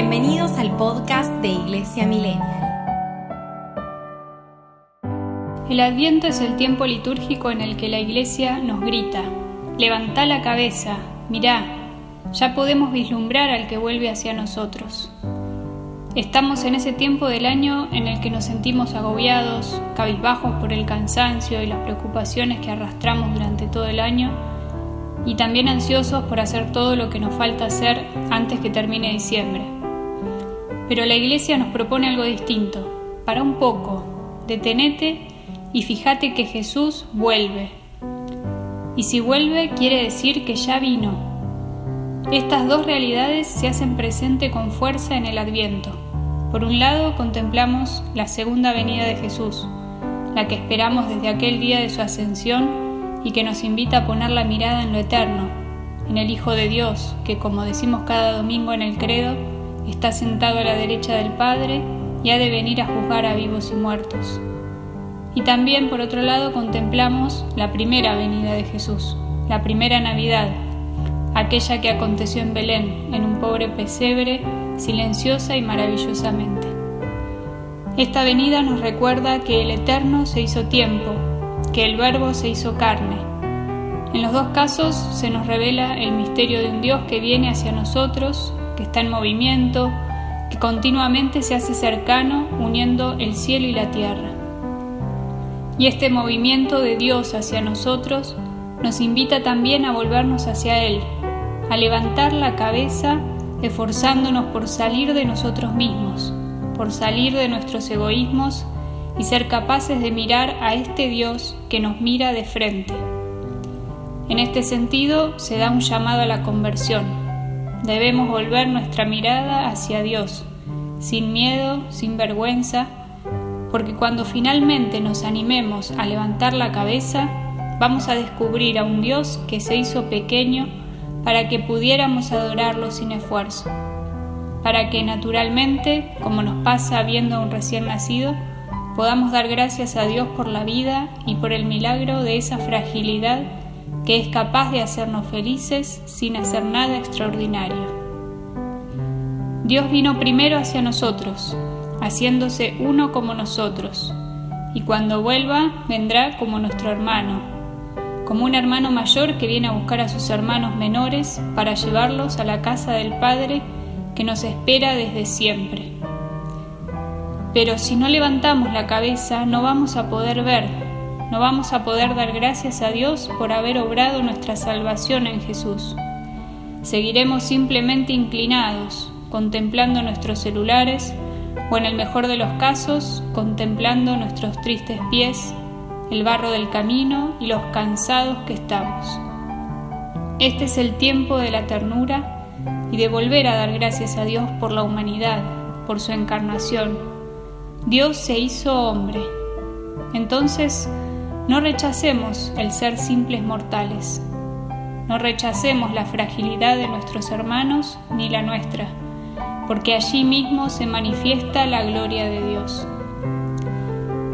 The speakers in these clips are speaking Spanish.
Bienvenidos al podcast de Iglesia Millennial. El Adviento es el tiempo litúrgico en el que la Iglesia nos grita, levanta la cabeza, mirá, ya podemos vislumbrar al que vuelve hacia nosotros. Estamos en ese tiempo del año en el que nos sentimos agobiados, cabizbajos por el cansancio y las preocupaciones que arrastramos durante todo el año y también ansiosos por hacer todo lo que nos falta hacer antes que termine diciembre. Pero la Iglesia nos propone algo distinto. Para un poco, detenete y fíjate que Jesús vuelve. Y si vuelve quiere decir que ya vino. Estas dos realidades se hacen presente con fuerza en el Adviento. Por un lado, contemplamos la segunda venida de Jesús, la que esperamos desde aquel día de su ascensión y que nos invita a poner la mirada en lo eterno, en el Hijo de Dios, que como decimos cada domingo en el credo, está sentado a la derecha del Padre y ha de venir a juzgar a vivos y muertos. Y también, por otro lado, contemplamos la primera venida de Jesús, la primera Navidad, aquella que aconteció en Belén, en un pobre pesebre silenciosa y maravillosamente. Esta venida nos recuerda que el Eterno se hizo tiempo, que el Verbo se hizo carne. En los dos casos se nos revela el misterio de un Dios que viene hacia nosotros, que está en movimiento, que continuamente se hace cercano uniendo el cielo y la tierra. Y este movimiento de Dios hacia nosotros nos invita también a volvernos hacia Él, a levantar la cabeza esforzándonos por salir de nosotros mismos, por salir de nuestros egoísmos y ser capaces de mirar a este Dios que nos mira de frente. En este sentido se da un llamado a la conversión. Debemos volver nuestra mirada hacia Dios, sin miedo, sin vergüenza, porque cuando finalmente nos animemos a levantar la cabeza, vamos a descubrir a un Dios que se hizo pequeño para que pudiéramos adorarlo sin esfuerzo, para que naturalmente, como nos pasa viendo a un recién nacido, podamos dar gracias a Dios por la vida y por el milagro de esa fragilidad que es capaz de hacernos felices sin hacer nada extraordinario. Dios vino primero hacia nosotros, haciéndose uno como nosotros, y cuando vuelva vendrá como nuestro hermano, como un hermano mayor que viene a buscar a sus hermanos menores para llevarlos a la casa del Padre que nos espera desde siempre. Pero si no levantamos la cabeza no vamos a poder ver, no vamos a poder dar gracias a Dios por haber obrado nuestra salvación en Jesús. Seguiremos simplemente inclinados, contemplando nuestros celulares o en el mejor de los casos, contemplando nuestros tristes pies el barro del camino y los cansados que estamos. Este es el tiempo de la ternura y de volver a dar gracias a Dios por la humanidad, por su encarnación. Dios se hizo hombre. Entonces, no rechacemos el ser simples mortales. No rechacemos la fragilidad de nuestros hermanos ni la nuestra, porque allí mismo se manifiesta la gloria de Dios.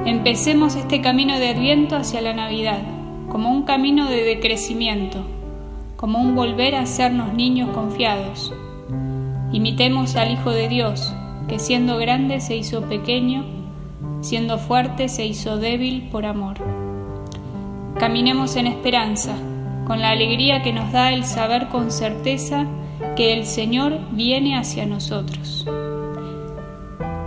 Empecemos este camino de adviento hacia la Navidad, como un camino de decrecimiento, como un volver a sernos niños confiados. Imitemos al Hijo de Dios, que siendo grande se hizo pequeño, siendo fuerte se hizo débil por amor. Caminemos en esperanza, con la alegría que nos da el saber con certeza que el Señor viene hacia nosotros.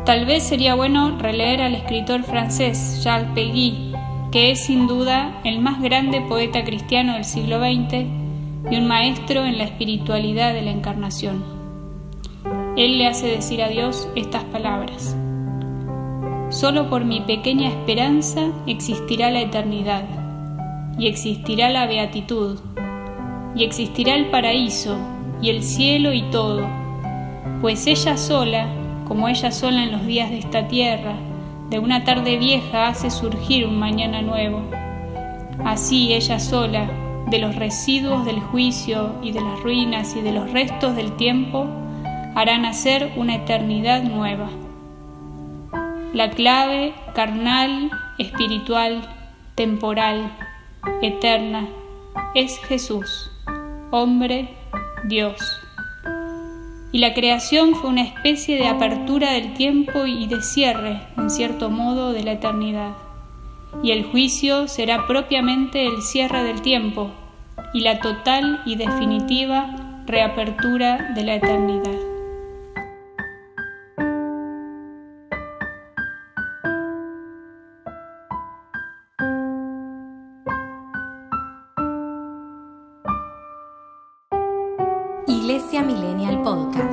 Tal vez sería bueno releer al escritor francés Charles Péguy, que es sin duda el más grande poeta cristiano del siglo XX y un maestro en la espiritualidad de la encarnación. Él le hace decir a Dios estas palabras. Solo por mi pequeña esperanza existirá la eternidad, y existirá la beatitud, y existirá el paraíso, y el cielo y todo, pues ella sola como ella sola en los días de esta tierra, de una tarde vieja hace surgir un mañana nuevo. Así ella sola, de los residuos del juicio y de las ruinas y de los restos del tiempo, hará nacer una eternidad nueva. La clave carnal, espiritual, temporal, eterna, es Jesús, hombre, Dios y la creación fue una especie de apertura del tiempo y de cierre, en cierto modo, de la eternidad. Y el juicio será propiamente el cierre del tiempo y la total y definitiva reapertura de la eternidad. Iglesia Millennial Podcast.